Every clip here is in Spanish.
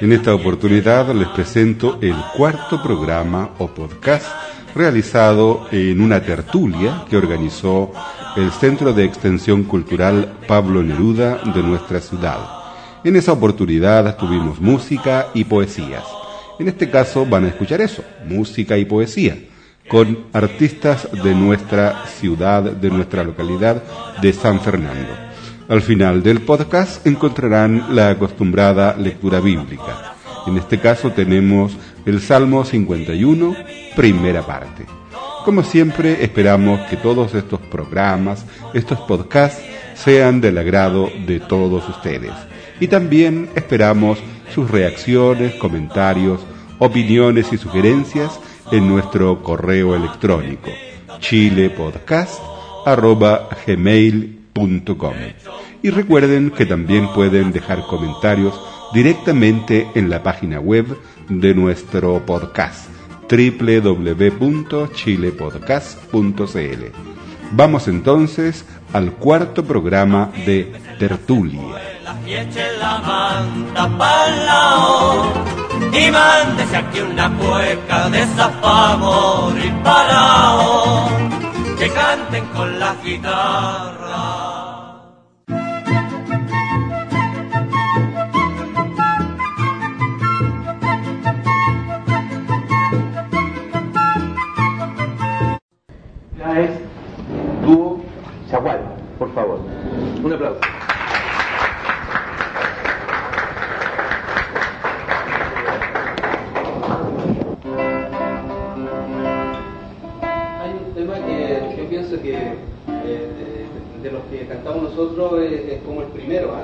En esta oportunidad les presento el cuarto programa o podcast realizado en una tertulia que organizó el Centro de Extensión Cultural Pablo Neruda de nuestra ciudad. En esa oportunidad tuvimos música y poesías. En este caso van a escuchar eso, música y poesía, con artistas de nuestra ciudad, de nuestra localidad de San Fernando. Al final del podcast encontrarán la acostumbrada lectura bíblica. En este caso tenemos el Salmo 51, primera parte. Como siempre, esperamos que todos estos programas, estos podcasts, sean del agrado de todos ustedes. Y también esperamos sus reacciones, comentarios, opiniones y sugerencias en nuestro correo electrónico chilepodcast.gmail.com y recuerden que también pueden dejar comentarios directamente en la página web de nuestro podcast www.chilepodcast.cl. Vamos entonces al cuarto programa de Tertulia. Por favor. Un aplauso. Hay un tema que yo pienso que eh, de, los que cantamos nosotros es, como el primero, ¿ah?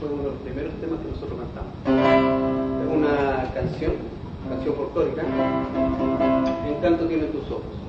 fue uno de los primeros temas que nosotros cantamos. Es una canción, canción folclórica, Encanto tiene tus ojos.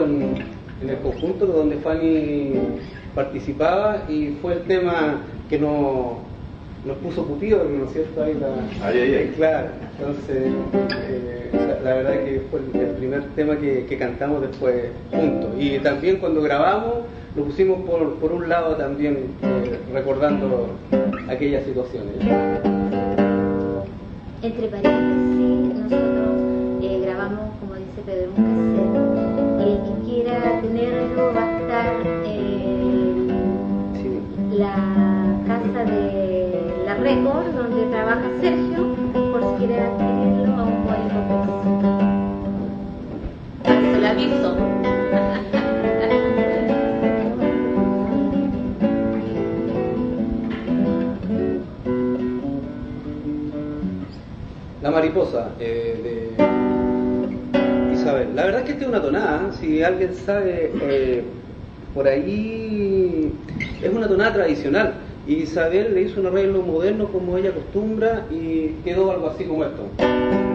En, el conjunto donde Fanny participaba y fue el tema que nos, nos puso putido, ¿no es cierto? Ahí la, ay, Claro, entonces eh, la, verdad que fue el, primer tema que, cantamos después juntos. Y también cuando grabamos lo pusimos por, por un lado también eh, recordando aquellas situaciones. Entre paréntesis, dice Pedro, un el que quiera tenerlo va a estar en la casa de la Record, donde trabaja Sergio, por si quiere adquirirlo a un buen precio. Se lo aviso. La mariposa eh, de la verdad es que esta es una tonada, si alguien sabe, eh, por ahí es una tonada tradicional. Isabel le hizo un arreglo moderno como ella acostumbra y quedó algo así como esto.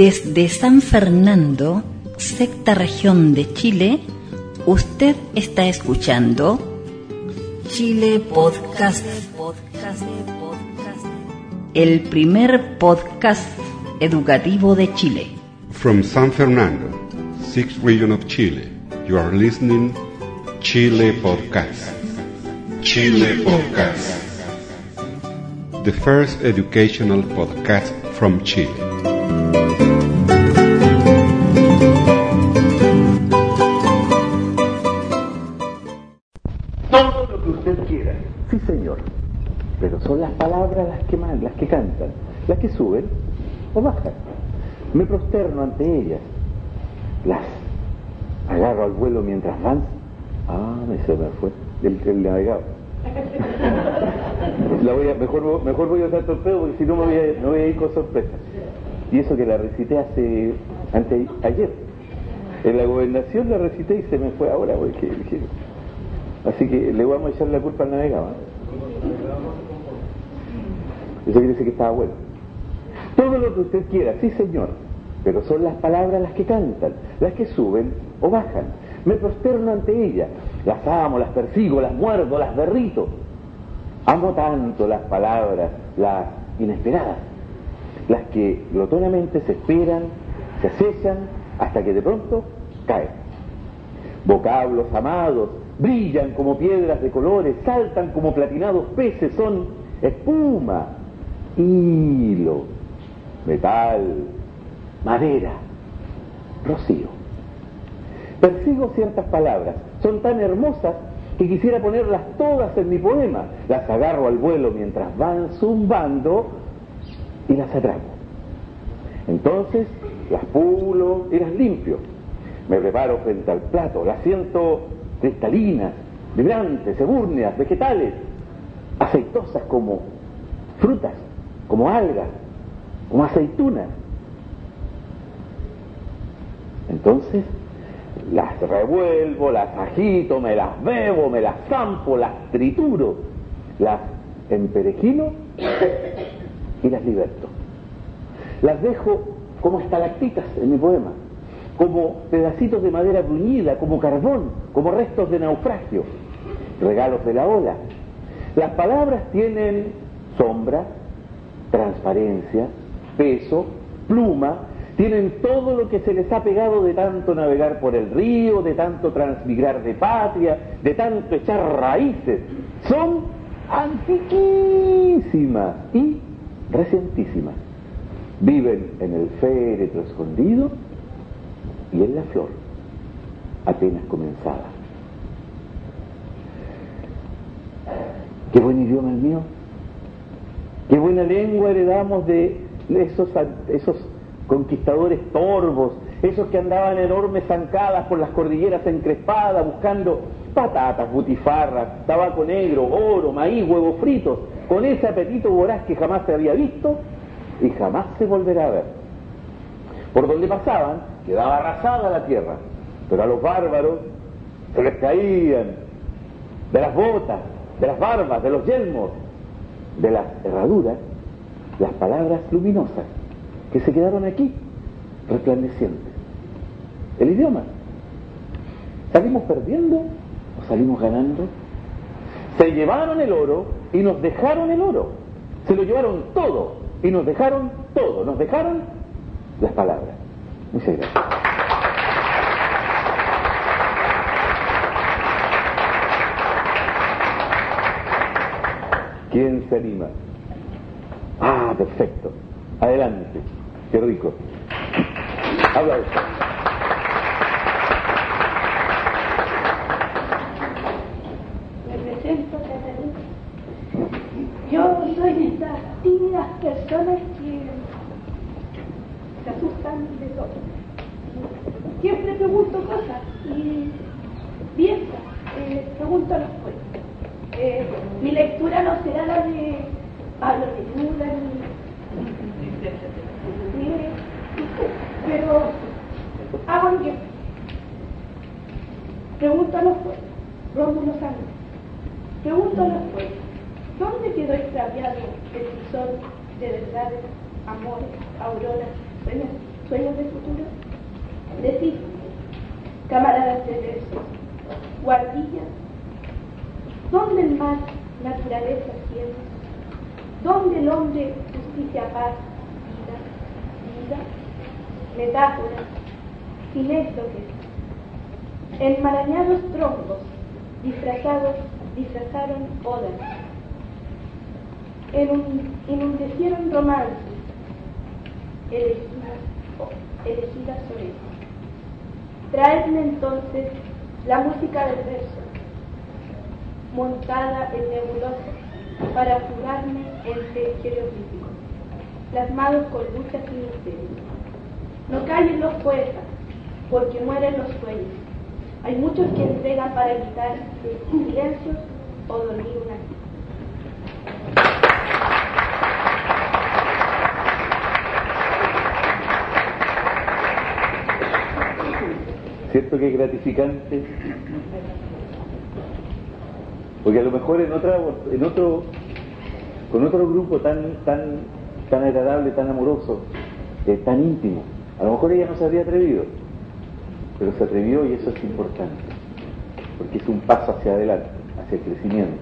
Desde San Fernando, sexta región de Chile, usted está escuchando Chile Podcast, el primer podcast educativo de Chile. From San Fernando, sixth region of Chile, you are listening Chile Podcast. Chile Podcast. The first educational podcast from Chile. O bajan. Me prosterno ante ellas. Las agarro al vuelo mientras van. Ah, me se me fue el, el navegador. La voy a- mejor, mejor voy a usar torpedo porque si no me voy, a, me voy a ir con sorpresa. Y eso que la recité hace ante, ayer. En la gobernación la recité y se me fue ahora. porque dije, Así que le vamos a echar la culpa al navegado. Eso quiere decir que estaba bueno. Todo lo que usted quiera, sí señor, pero son las palabras las que cantan, las que suben o bajan. Me prosterno ante ellas, las amo, las persigo, las muerdo, las derrito. Amo tanto las palabras, las inesperadas, las que glotonamente se esperan, se acechan, hasta que de pronto caen. Vocablos amados, brillan como piedras de colores, saltan como platinados peces, son espuma, hilo, metal, madera, rocío. Persigo ciertas palabras, son tan hermosas que quisiera ponerlas todas en mi poema. Las agarro al vuelo mientras van zumbando y las atrapo. Entonces las pulo y las limpio. Me preparo frente al plato, las siento cristalinas, vibrantes, ebúrneas, vegetales, aceitosas como frutas, como algas, como aceitunas. Entonces las revuelvo, las agito, me las bebo, me las zampo, las trituro, las emperejino y las liberto. Las dejo como estalactitas en mi poema, como pedacitos de madera bruñida, como carbón, como restos de naufragio, regalos de la ola. Las palabras tienen sombra, transparencia, peso, pluma, tienen todo lo que se les ha pegado de tanto navegar por el río, de tanto transmigrar de patria, de tanto echar raíces. Son antiquísimas y recientísimas. Viven en el féretro escondido y en la flor, apenas comenzada. Qué buen idioma el mío. Qué buena lengua heredamos de esos, esos conquistadores torvos, esos que andaban enormes zancadas por las cordilleras encrespadas buscando patatas, butifarras, tabaco negro, oro, maíz, huevos fritos, con ese apetito voraz que jamás se había visto y jamás se volverá a ver. Por donde pasaban quedaba arrasada la tierra, pero a los bárbaros se les caían de las botas, de las barbas, de los yelmos, de las herraduras, las palabras luminosas que se quedaron aquí, resplandecientes. El idioma. ¿Salimos perdiendo o salimos ganando? Se llevaron el oro y nos dejaron el oro. Se lo llevaron todo y nos dejaron todo. Nos dejaron las palabras. Muchas gracias. ¿Quién se anima? Perfecto. Adelante. Qué rico. Habla usted. Me presento. Yo soy de estas tímidas personas que se asustan de todo. Siempre pregunto cosas y pienso, eh, pregunto los pueblos. Eh, mi lectura no será la de Pablo Neruda ni, pero hago que pregunto a los pueblos. Rómulo Sánchez. Pregunto a los pueblos, ¿dónde quedó extraviado el visor de verdades, amores, auroras, sueños? sueños de futuro? Decid, camaradas de verso, guardillas, ¿dónde el mar, naturaleza, cielo? ¿Dónde el hombre, justicia, paz, Metáforas, sinéstoques, enmarañados troncos, disfrazados, disfrazaron odas, enundecieron romances, elegidas, elegidas sonetas. Traedme entonces la música del verso, montada en nebulosa, para jurarme entre jeroglíficos, plasmados con luchas y misterios. No callen los poetas, porque mueren los sueños. Hay muchos que entregan para evitar silencios o dormir una ¿Cierto que es gratificante? Porque a lo mejor en otra, en otro, con otro grupo tan, tan, tan agradable, tan amoroso, eh, tan íntimo, a lo mejor ella no se habría atrevido, pero se atrevió y eso es importante, porque es un paso hacia adelante, hacia el crecimiento.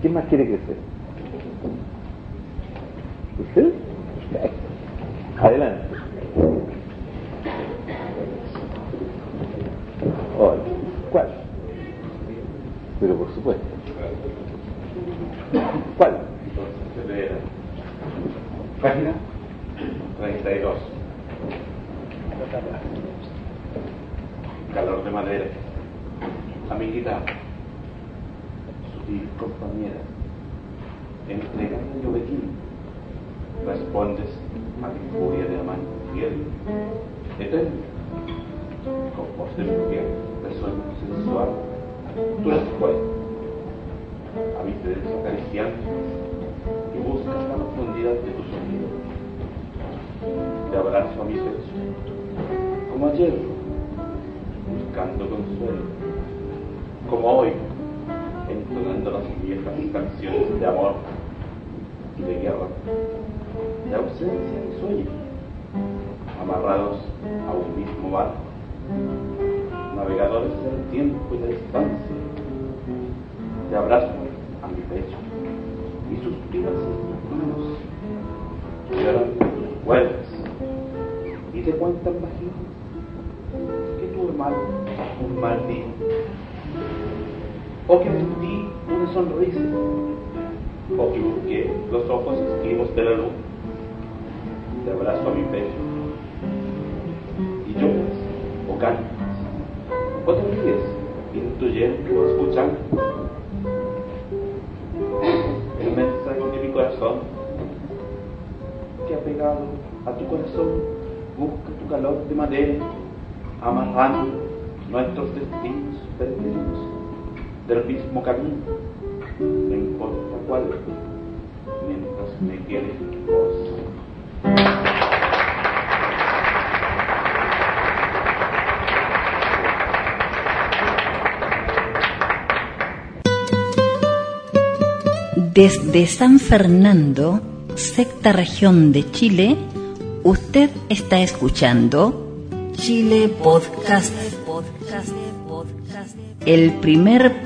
¿Quién más quiere crecer? ¿Usted? Adelante. Como hoy, entonando las viejas canciones de amor y de guerra, de ausencia y sueño, amarrados a un mismo barco navegadores del tiempo y la distancia, te abrazo a mi pecho y suspiras en tus manos, lloran tus cuerdas y te cuentan bajito que tu hermano un mal día, o que ti una sonrisa, o que busqué los ojos esquivos de la luz, te abrazo a mi pecho. Y lloras o cantas o te ríes intuyendo, escuchando. El mensaje de mi corazón. Que ha pegado a tu corazón. Busca tu calor de madera amarrando nuestros destinos perdidos del mismo camino no importa cuál mientras me quieres Desde San Fernando, sexta región de Chile, usted está escuchando Chile Podcast, el primer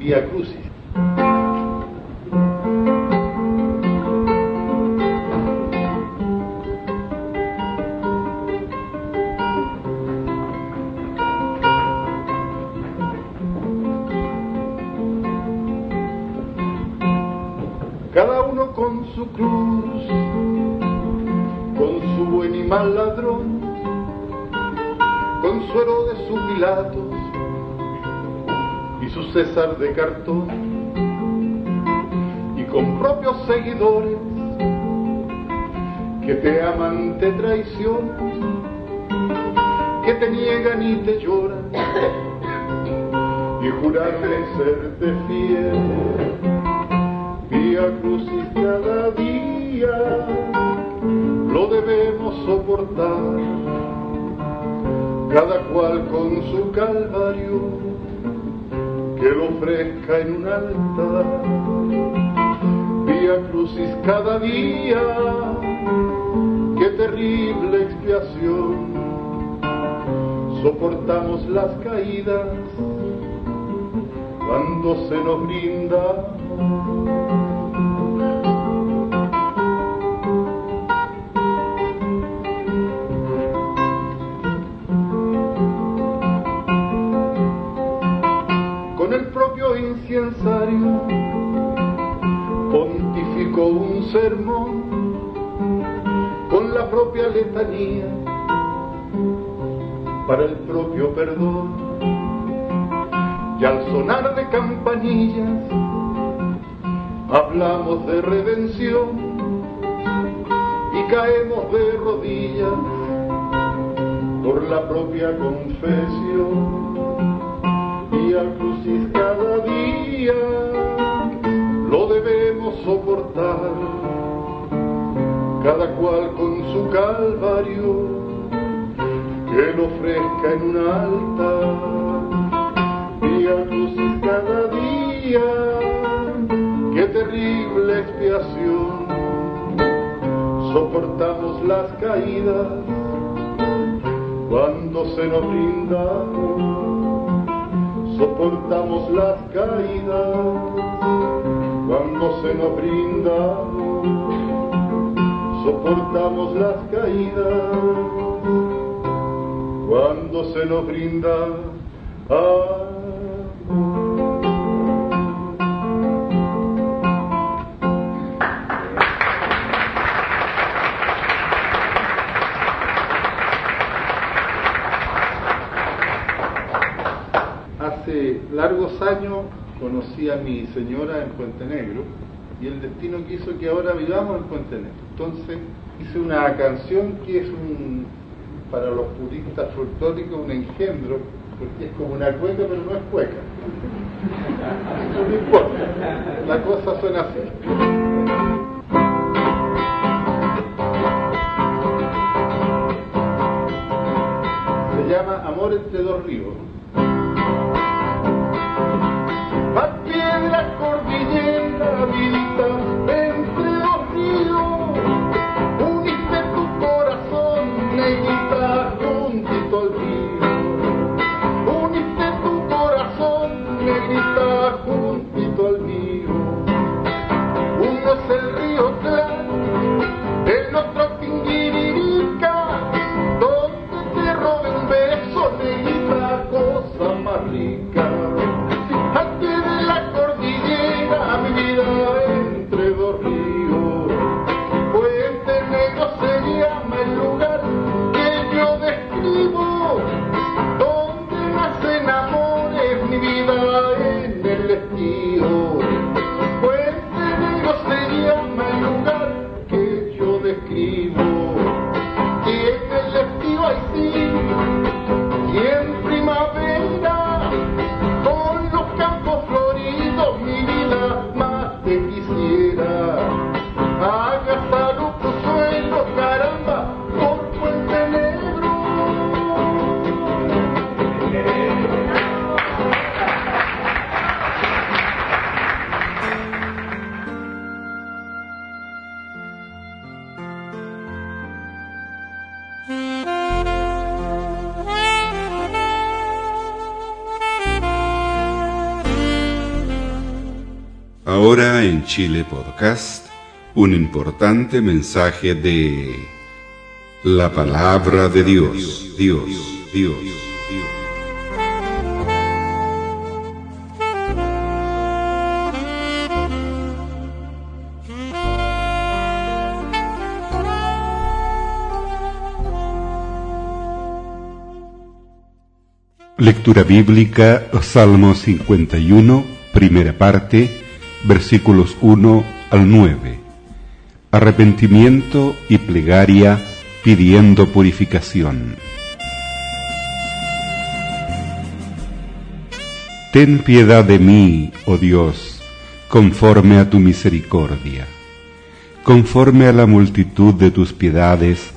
Vía Crucis. De cartón, y con propios seguidores que te aman, te traicionan, que te niegan y te lloran y juraron serte fiel. Vía crucis cada día lo debemos soportar, cada cual con su calvario que lo ofrezca en un altar. Vía crucis cada día, qué terrible expiación. Soportamos las caídas cuando se nos brinda un sermón con la propia letanía para el propio perdón. Y al sonar de campanillas hablamos de redención y caemos de rodillas por la propia confesión y al crucis cada día debemos soportar, cada cual con su calvario que lo ofrezca en un altar. Al crucis cada día, qué terrible expiación, soportamos las caídas cuando se nos brinda soportamos las caídas cuando se nos brinda, soportamos las caídas cuando se nos brinda. largos años conocí a mi señora en Puente Negro y el destino quiso que ahora vivamos en Puente Negro. Entonces hice una canción que es un, para los puristas folclóricos, un engendro, porque es como una cueca, pero no es cueca. no importa, la cosa suena así. Se llama Amor entre dos ríos. Ahora Un importante mensaje de la palabra de Dios, Dios, Dios. Lectura bíblica, Salmo 51, primera parte, versículos 1 al 9. arrepentimiento y plegaria pidiendo purificación. Ten piedad de mí, oh Dios, conforme a tu misericordia. Conforme a la multitud de tus piedades,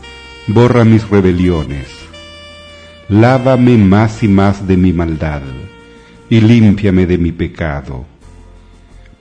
borra mis rebeliones. Lávame más y más de mi maldad, y límpiame de mi pecado.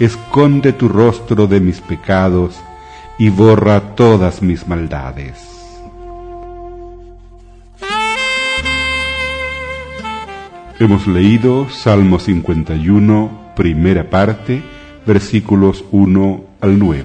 Esconde tu rostro de mis pecados y borra todas mis maldades. Hemos leído Salmo 51, primera parte, versículos 1 al 9.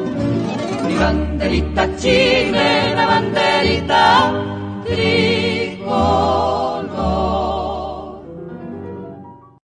banderita chilena, banderita tricolor.